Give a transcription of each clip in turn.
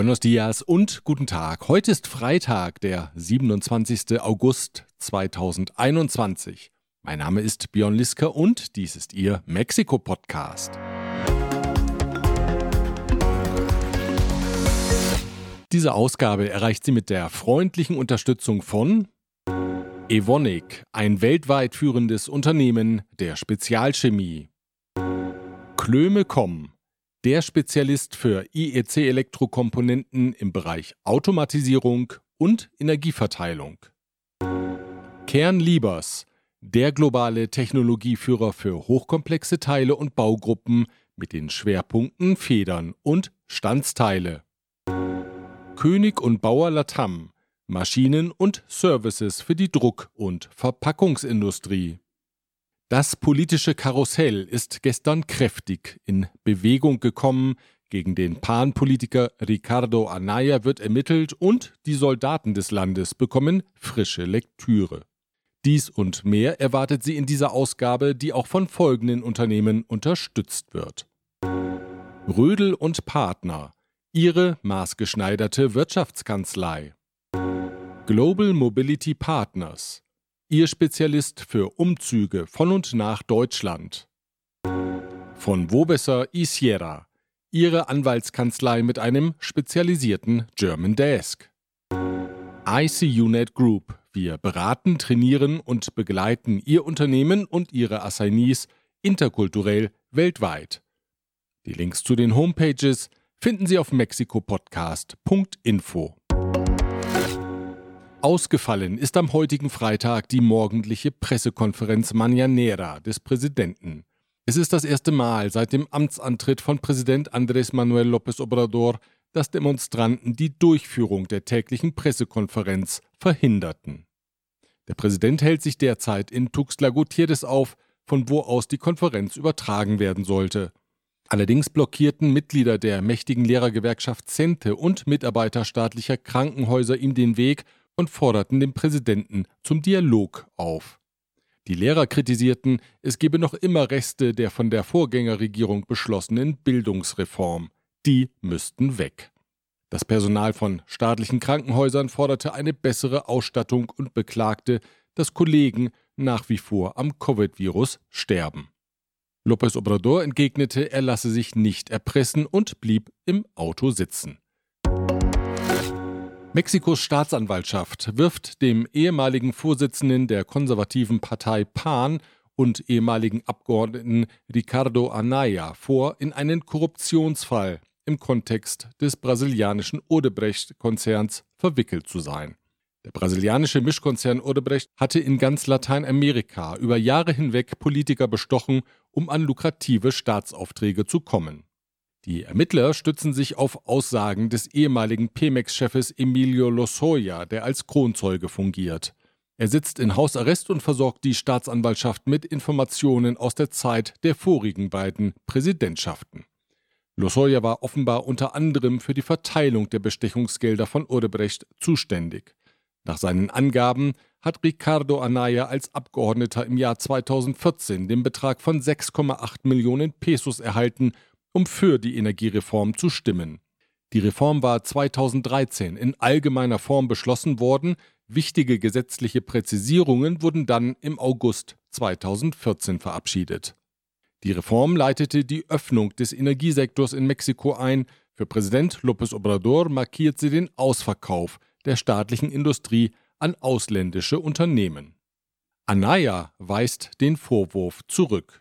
Buenos dias und guten Tag. Heute ist Freitag, der 27. August 2021. Mein Name ist Björn Liske und dies ist Ihr Mexiko-Podcast. Diese Ausgabe erreicht sie mit der freundlichen Unterstützung von Evonik, ein weltweit führendes Unternehmen der Spezialchemie. Klöme.com der Spezialist für IEC-Elektrokomponenten im Bereich Automatisierung und Energieverteilung. Kern Liebers, der globale Technologieführer für hochkomplexe Teile und Baugruppen mit den Schwerpunkten Federn und Standsteile. König und Bauer Latam, Maschinen und Services für die Druck- und Verpackungsindustrie. Das politische Karussell ist gestern kräftig in Bewegung gekommen. Gegen den Pan-Politiker Ricardo Anaya wird ermittelt und die Soldaten des Landes bekommen frische Lektüre. Dies und mehr erwartet sie in dieser Ausgabe, die auch von folgenden Unternehmen unterstützt wird. Rödel und Partner, ihre maßgeschneiderte Wirtschaftskanzlei. Global Mobility Partners, Ihr Spezialist für Umzüge von und nach Deutschland. Von Wobesser Isiera, Ihre Anwaltskanzlei mit einem spezialisierten German Desk. ICUNet Group. Wir beraten, trainieren und begleiten Ihr Unternehmen und Ihre Assignees interkulturell weltweit. Die Links zu den Homepages finden Sie auf mexikopodcast.info. Ausgefallen ist am heutigen Freitag die morgendliche Pressekonferenz Mañanera des Präsidenten. Es ist das erste Mal seit dem Amtsantritt von Präsident Andrés Manuel López Obrador, dass Demonstranten die Durchführung der täglichen Pressekonferenz verhinderten. Der Präsident hält sich derzeit in Tuxtla Gutiérrez auf, von wo aus die Konferenz übertragen werden sollte. Allerdings blockierten Mitglieder der mächtigen Lehrergewerkschaft Cente und Mitarbeiter staatlicher Krankenhäuser ihm den Weg und forderten den Präsidenten zum Dialog auf. Die Lehrer kritisierten, es gebe noch immer Reste der von der Vorgängerregierung beschlossenen Bildungsreform. Die müssten weg. Das Personal von staatlichen Krankenhäusern forderte eine bessere Ausstattung und beklagte, dass Kollegen nach wie vor am Covid-Virus sterben. López Obrador entgegnete, er lasse sich nicht erpressen und blieb im Auto sitzen. Mexikos Staatsanwaltschaft wirft dem ehemaligen Vorsitzenden der konservativen Partei PAN und ehemaligen Abgeordneten Ricardo Anaya vor, in einen Korruptionsfall im Kontext des brasilianischen Odebrecht-Konzerns verwickelt zu sein. Der brasilianische Mischkonzern Odebrecht hatte in ganz Lateinamerika über Jahre hinweg Politiker bestochen, um an lukrative Staatsaufträge zu kommen. Die Ermittler stützen sich auf Aussagen des ehemaligen Pemex-Chefes Emilio Lozoya, der als Kronzeuge fungiert. Er sitzt in Hausarrest und versorgt die Staatsanwaltschaft mit Informationen aus der Zeit der vorigen beiden Präsidentschaften. Lozoya war offenbar unter anderem für die Verteilung der Bestechungsgelder von Odebrecht zuständig. Nach seinen Angaben hat Ricardo Anaya als Abgeordneter im Jahr 2014 den Betrag von 6,8 Millionen Pesos erhalten um für die Energiereform zu stimmen. Die Reform war 2013 in allgemeiner Form beschlossen worden, wichtige gesetzliche Präzisierungen wurden dann im August 2014 verabschiedet. Die Reform leitete die Öffnung des Energiesektors in Mexiko ein, für Präsident López Obrador markiert sie den Ausverkauf der staatlichen Industrie an ausländische Unternehmen. Anaya weist den Vorwurf zurück.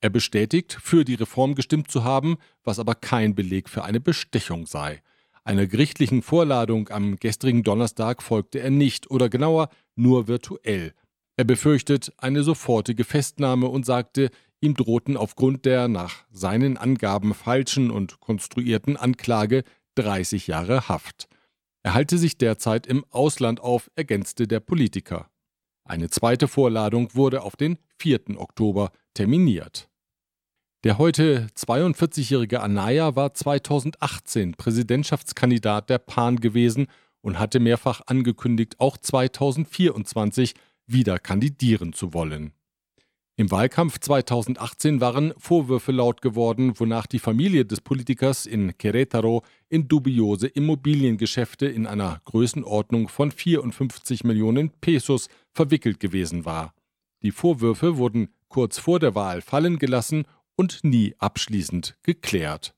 Er bestätigt, für die Reform gestimmt zu haben, was aber kein Beleg für eine Bestechung sei. Einer gerichtlichen Vorladung am gestrigen Donnerstag folgte er nicht oder genauer nur virtuell. Er befürchtet eine sofortige Festnahme und sagte, ihm drohten aufgrund der nach seinen Angaben falschen und konstruierten Anklage 30 Jahre Haft. Er halte sich derzeit im Ausland auf, ergänzte der Politiker. Eine zweite Vorladung wurde auf den 4. Oktober terminiert. Der heute 42-jährige Anaya war 2018 Präsidentschaftskandidat der PAN gewesen und hatte mehrfach angekündigt, auch 2024 wieder kandidieren zu wollen. Im Wahlkampf 2018 waren Vorwürfe laut geworden, wonach die Familie des Politikers in Querétaro in dubiose Immobiliengeschäfte in einer Größenordnung von 54 Millionen Pesos verwickelt gewesen war. Die Vorwürfe wurden kurz vor der Wahl fallen gelassen und nie abschließend geklärt.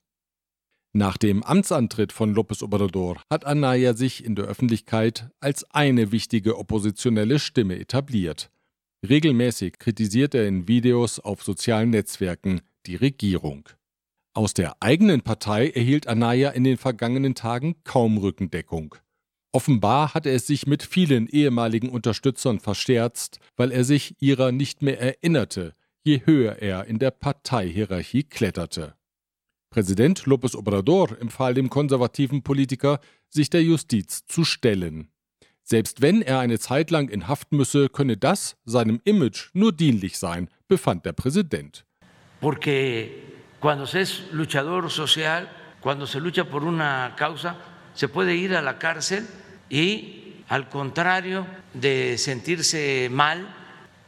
Nach dem Amtsantritt von López Obrador hat Anaya sich in der Öffentlichkeit als eine wichtige oppositionelle Stimme etabliert. Regelmäßig kritisiert er in Videos auf sozialen Netzwerken die Regierung. Aus der eigenen Partei erhielt Anaya in den vergangenen Tagen kaum Rückendeckung. Offenbar hatte es sich mit vielen ehemaligen Unterstützern verscherzt, weil er sich ihrer nicht mehr erinnerte, je höher er in der Parteihierarchie kletterte. Präsident López Obrador empfahl dem konservativen Politiker, sich der Justiz zu stellen. Selbst wenn er eine Zeit lang in Haft müsse, könne das seinem Image nur dienlich sein, befand der Präsident. Porque cuando se es luchador social, cuando se lucha por una causa, se puede ir a la cárcel y al contrario de sentirse mal,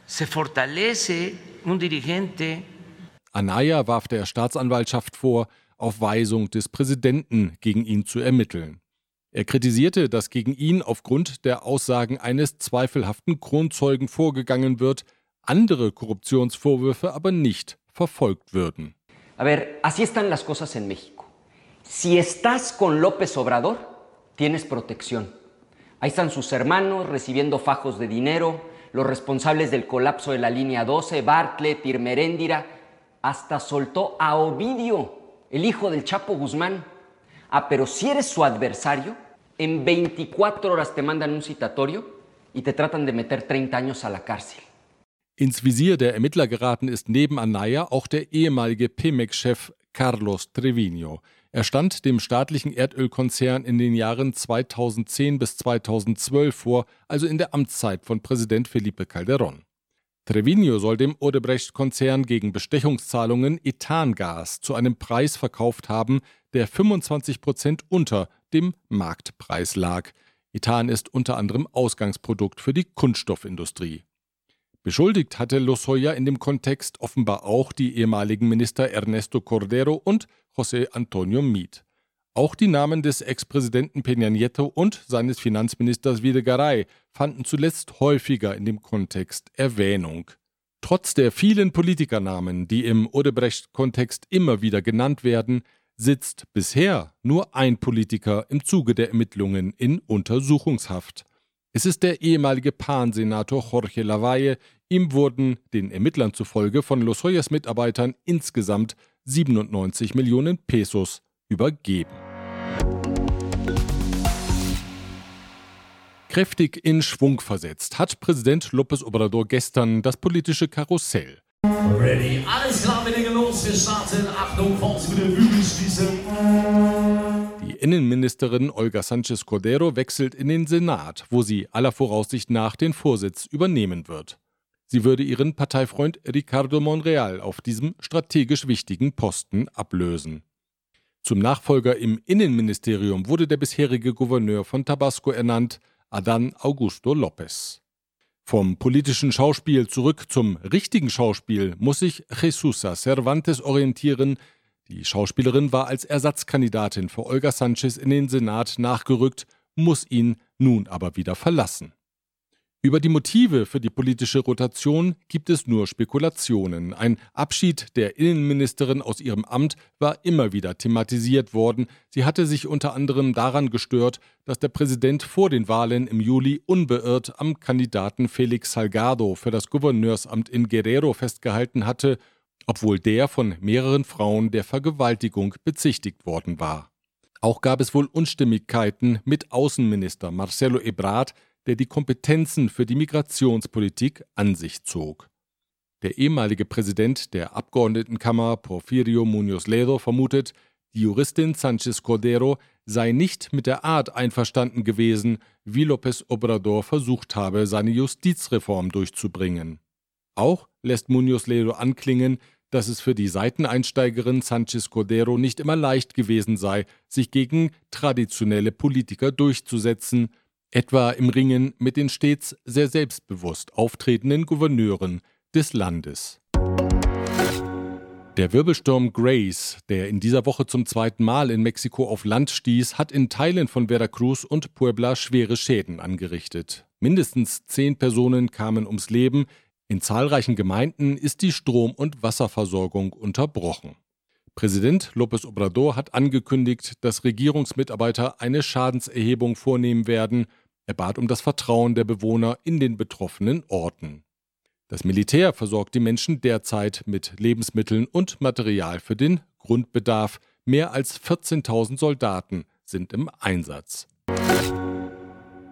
se fortalece. Anaya warf der Staatsanwaltschaft vor, auf Weisung des Präsidenten gegen ihn zu ermitteln. Er kritisierte, dass gegen ihn aufgrund der Aussagen eines zweifelhaften Kronzeugen vorgegangen wird, andere Korruptionsvorwürfe aber nicht verfolgt würden. A ver, así están las cosas en México. Si estás con López Obrador, tienes protección. Ahí están sus hermanos recibiendo fajos de dinero, los responsables del colapso de la línea 12, Bartlett, Irmeréndira, hasta soltó a Ovidio, el hijo del Chapo Guzmán. Ah, pero si eres su adversario, en 24 horas te mandan un citatorio y te tratan de meter 30 años a la cárcel. Ins Visier der Ermittler geraten ist neben Anaya auch der ehemalige Pemex-Chef Carlos Trevino. Er stand dem staatlichen Erdölkonzern in den Jahren 2010 bis 2012 vor, also in der Amtszeit von Präsident Felipe Calderón. Trevino soll dem Odebrecht-Konzern gegen Bestechungszahlungen Ethangas zu einem Preis verkauft haben, der 25 Prozent unter dem Marktpreis lag. Ethan ist unter anderem Ausgangsprodukt für die Kunststoffindustrie. Beschuldigt hatte Lozoya in dem Kontext offenbar auch die ehemaligen Minister Ernesto Cordero und José Antonio Meade. Auch die Namen des Ex-Präsidenten Peña Nieto und seines Finanzministers Videgaray fanden zuletzt häufiger in dem Kontext Erwähnung. Trotz der vielen Politikernamen, die im Odebrecht-Kontext immer wieder genannt werden, sitzt bisher nur ein Politiker im Zuge der Ermittlungen in Untersuchungshaft. Es ist der ehemalige Pan-Senator Jorge Lavalle. Ihm wurden den Ermittlern zufolge von Los Hoyas Mitarbeitern insgesamt 97 Millionen Pesos übergeben. Kräftig in Schwung versetzt hat Präsident López Obrador gestern das politische Karussell. Ready, alles klar, wir legen los, wir starten. Achtung, mit den schließen. Die Innenministerin Olga Sanchez Cordero wechselt in den Senat, wo sie aller Voraussicht nach den Vorsitz übernehmen wird. Sie würde ihren Parteifreund Ricardo Monreal auf diesem strategisch wichtigen Posten ablösen. Zum Nachfolger im Innenministerium wurde der bisherige Gouverneur von Tabasco ernannt, Adán Augusto López. Vom politischen Schauspiel zurück zum richtigen Schauspiel muss sich Jesusa Cervantes orientieren. Die Schauspielerin war als Ersatzkandidatin für Olga Sanchez in den Senat nachgerückt, muss ihn nun aber wieder verlassen. Über die Motive für die politische Rotation gibt es nur Spekulationen. Ein Abschied der Innenministerin aus ihrem Amt war immer wieder thematisiert worden. Sie hatte sich unter anderem daran gestört, dass der Präsident vor den Wahlen im Juli unbeirrt am Kandidaten Felix Salgado für das Gouverneursamt in Guerrero festgehalten hatte, obwohl der von mehreren Frauen der Vergewaltigung bezichtigt worden war. Auch gab es wohl Unstimmigkeiten mit Außenminister Marcelo Ebrard, der die Kompetenzen für die Migrationspolitik an sich zog. Der ehemalige Präsident der Abgeordnetenkammer Porfirio Muñoz Ledo vermutet, die Juristin Sanchez Cordero sei nicht mit der Art einverstanden gewesen, wie López Obrador versucht habe, seine Justizreform durchzubringen. Auch lässt Muñoz Ledo anklingen, dass es für die Seiteneinsteigerin Sanchez Cordero nicht immer leicht gewesen sei, sich gegen traditionelle Politiker durchzusetzen, etwa im Ringen mit den stets sehr selbstbewusst auftretenden Gouverneuren des Landes. Der Wirbelsturm Grace, der in dieser Woche zum zweiten Mal in Mexiko auf Land stieß, hat in Teilen von Veracruz und Puebla schwere Schäden angerichtet. Mindestens zehn Personen kamen ums Leben. In zahlreichen Gemeinden ist die Strom- und Wasserversorgung unterbrochen. Präsident López Obrador hat angekündigt, dass Regierungsmitarbeiter eine Schadenserhebung vornehmen werden. Er bat um das Vertrauen der Bewohner in den betroffenen Orten. Das Militär versorgt die Menschen derzeit mit Lebensmitteln und Material für den Grundbedarf. Mehr als 14.000 Soldaten sind im Einsatz.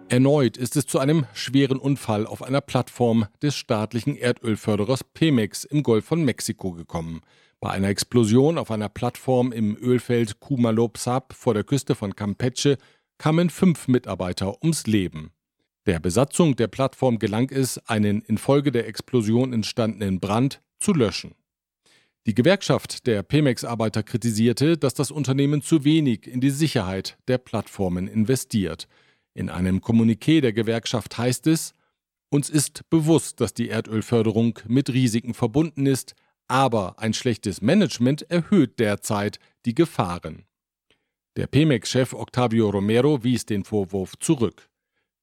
Erneut ist es zu einem schweren Unfall auf einer Plattform des staatlichen Erdölförderers Pemex im Golf von Mexiko gekommen. Bei einer Explosion auf einer Plattform im Ölfeld Kumalopsap vor der Küste von Campeche kamen fünf Mitarbeiter ums Leben. Der Besatzung der Plattform gelang es, einen infolge der Explosion entstandenen Brand zu löschen. Die Gewerkschaft der Pemex-Arbeiter kritisierte, dass das Unternehmen zu wenig in die Sicherheit der Plattformen investiert. In einem Kommuniqué der Gewerkschaft heißt es, uns ist bewusst, dass die Erdölförderung mit Risiken verbunden ist, aber ein schlechtes Management erhöht derzeit die Gefahren. Der Pemex-Chef Octavio Romero wies den Vorwurf zurück.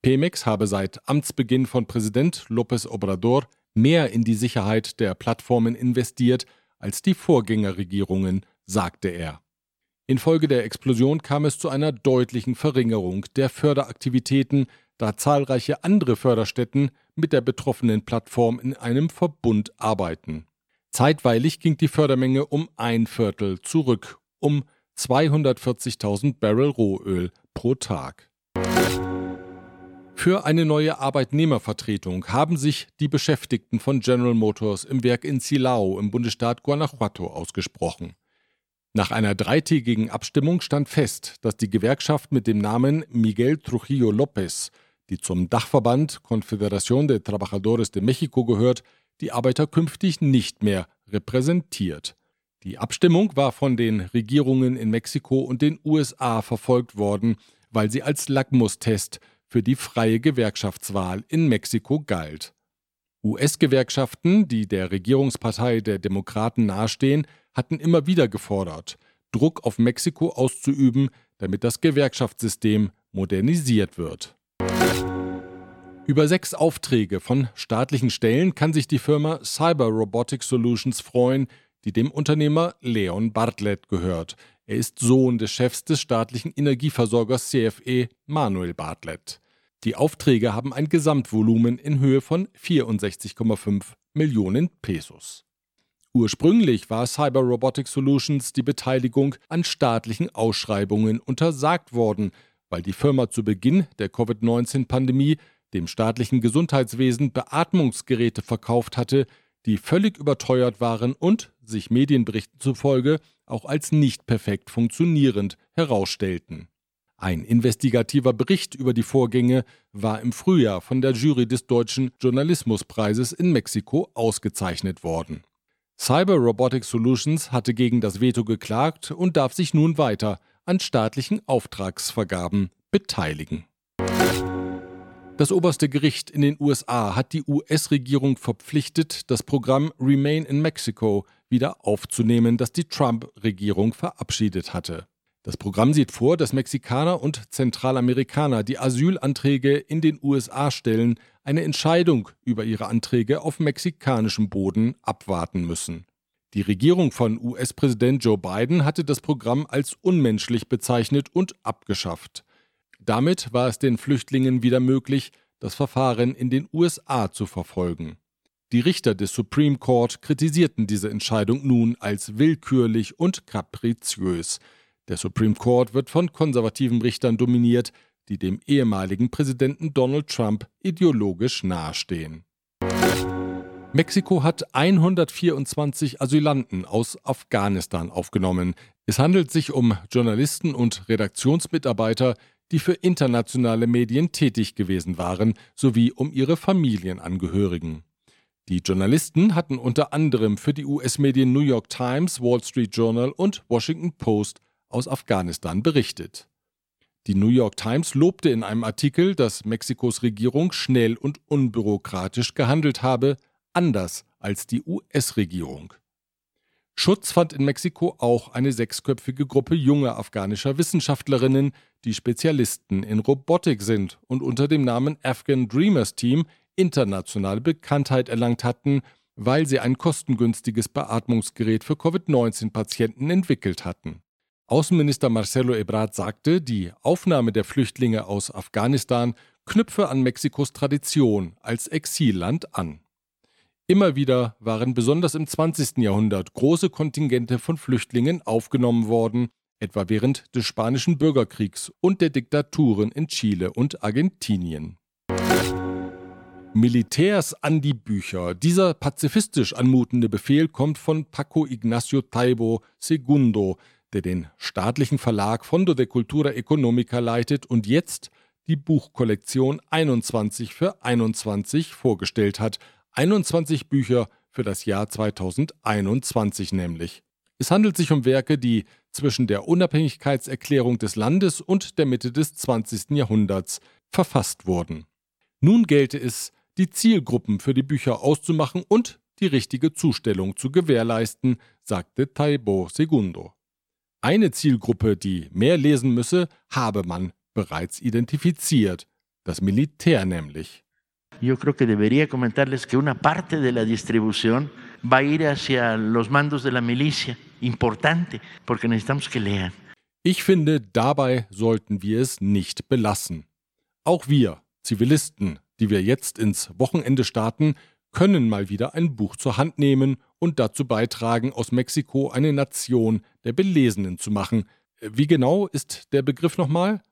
Pemex habe seit Amtsbeginn von Präsident López Obrador mehr in die Sicherheit der Plattformen investiert als die Vorgängerregierungen, sagte er. Infolge der Explosion kam es zu einer deutlichen Verringerung der Förderaktivitäten, da zahlreiche andere Förderstätten mit der betroffenen Plattform in einem Verbund arbeiten. Zeitweilig ging die Fördermenge um ein Viertel zurück, um 240.000 Barrel Rohöl pro Tag. Für eine neue Arbeitnehmervertretung haben sich die Beschäftigten von General Motors im Werk in Silao im Bundesstaat Guanajuato ausgesprochen. Nach einer dreitägigen Abstimmung stand fest, dass die Gewerkschaft mit dem Namen Miguel Trujillo López, die zum Dachverband Confederación de Trabajadores de México gehört, die Arbeiter künftig nicht mehr repräsentiert. Die Abstimmung war von den Regierungen in Mexiko und den USA verfolgt worden, weil sie als Lackmustest für die freie Gewerkschaftswahl in Mexiko galt. US-Gewerkschaften, die der Regierungspartei der Demokraten nahestehen, hatten immer wieder gefordert, Druck auf Mexiko auszuüben, damit das Gewerkschaftssystem modernisiert wird. Über sechs Aufträge von staatlichen Stellen kann sich die Firma Cyber Robotic Solutions freuen, die dem Unternehmer Leon Bartlett gehört. Er ist Sohn des Chefs des staatlichen Energieversorgers CFE, Manuel Bartlett. Die Aufträge haben ein Gesamtvolumen in Höhe von 64,5 Millionen Pesos. Ursprünglich war Cyber Robotic Solutions die Beteiligung an staatlichen Ausschreibungen untersagt worden, weil die Firma zu Beginn der Covid-19-Pandemie dem staatlichen Gesundheitswesen Beatmungsgeräte verkauft hatte, die völlig überteuert waren und sich Medienberichten zufolge auch als nicht perfekt funktionierend herausstellten. Ein investigativer Bericht über die Vorgänge war im Frühjahr von der Jury des Deutschen Journalismuspreises in Mexiko ausgezeichnet worden. Cyber Robotic Solutions hatte gegen das Veto geklagt und darf sich nun weiter an staatlichen Auftragsvergaben beteiligen. Das oberste Gericht in den USA hat die US-Regierung verpflichtet, das Programm Remain in Mexico wieder aufzunehmen, das die Trump-Regierung verabschiedet hatte. Das Programm sieht vor, dass Mexikaner und Zentralamerikaner, die Asylanträge in den USA stellen, eine Entscheidung über ihre Anträge auf mexikanischem Boden abwarten müssen. Die Regierung von US-Präsident Joe Biden hatte das Programm als unmenschlich bezeichnet und abgeschafft. Damit war es den Flüchtlingen wieder möglich, das Verfahren in den USA zu verfolgen. Die Richter des Supreme Court kritisierten diese Entscheidung nun als willkürlich und kapriziös. Der Supreme Court wird von konservativen Richtern dominiert, die dem ehemaligen Präsidenten Donald Trump ideologisch nahestehen. Mexiko hat 124 Asylanten aus Afghanistan aufgenommen. Es handelt sich um Journalisten und Redaktionsmitarbeiter, die für internationale Medien tätig gewesen waren, sowie um ihre Familienangehörigen. Die Journalisten hatten unter anderem für die US-Medien New York Times, Wall Street Journal und Washington Post aus Afghanistan berichtet. Die New York Times lobte in einem Artikel, dass Mexikos Regierung schnell und unbürokratisch gehandelt habe, anders als die US-Regierung. Schutz fand in Mexiko auch eine sechsköpfige Gruppe junger afghanischer Wissenschaftlerinnen, die Spezialisten in Robotik sind und unter dem Namen Afghan Dreamers Team internationale Bekanntheit erlangt hatten, weil sie ein kostengünstiges Beatmungsgerät für Covid-19-Patienten entwickelt hatten. Außenminister Marcelo Ebrard sagte, die Aufnahme der Flüchtlinge aus Afghanistan knüpfe an Mexikos Tradition als Exilland an. Immer wieder waren besonders im 20. Jahrhundert große Kontingente von Flüchtlingen aufgenommen worden, etwa während des Spanischen Bürgerkriegs und der Diktaturen in Chile und Argentinien. Militärs an die Bücher. Dieser pazifistisch anmutende Befehl kommt von Paco Ignacio Taibo II., der den staatlichen Verlag Fondo de Cultura Económica leitet und jetzt die Buchkollektion 21 für 21 vorgestellt hat. 21 Bücher für das Jahr 2021 nämlich. Es handelt sich um Werke, die zwischen der Unabhängigkeitserklärung des Landes und der Mitte des 20. Jahrhunderts verfasst wurden. Nun gelte es, die Zielgruppen für die Bücher auszumachen und die richtige Zustellung zu gewährleisten, sagte Taibo Segundo. Eine Zielgruppe, die mehr lesen müsse, habe man bereits identifiziert, das Militär nämlich. Yo creo que debería comentarles que una parte de la distribución va a ir hacia los mandos de la milicia. Importante, porque necesitamos que lean. Ich finde, dabei sollten wir es nicht belassen. Auch wir, Zivilisten, die wir jetzt ins Wochenende starten, können mal wieder ein Buch zur Hand nehmen und dazu beitragen, aus Mexiko eine Nation der Belesenen zu machen. Wie genau ist der Begriff nochmal?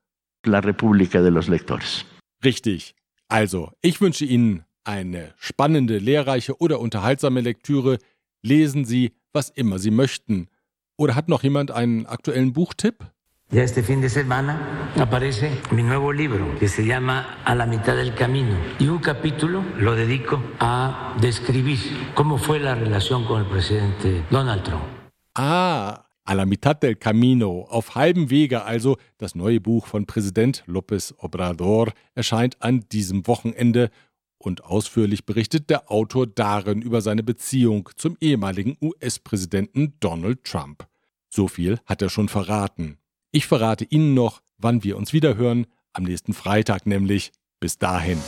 La República de los Lectores. Richtig. Also, ich wünsche Ihnen eine spannende, lehrreiche oder unterhaltsame Lektüre. Lesen Sie, was immer Sie möchten. Oder hat noch jemand einen aktuellen Buchtipp? Ya este fin de semana aparece mi nuevo libro que se llama A la mitad del camino y un capítulo lo dedico a describir cómo fue la relación con el presidente Donald Trump. Ah, A la mitad del camino, auf halbem Wege also, das neue Buch von Präsident López Obrador erscheint an diesem Wochenende und ausführlich berichtet der Autor darin über seine Beziehung zum ehemaligen US-Präsidenten Donald Trump. So viel hat er schon verraten. Ich verrate Ihnen noch, wann wir uns wiederhören, am nächsten Freitag nämlich. Bis dahin.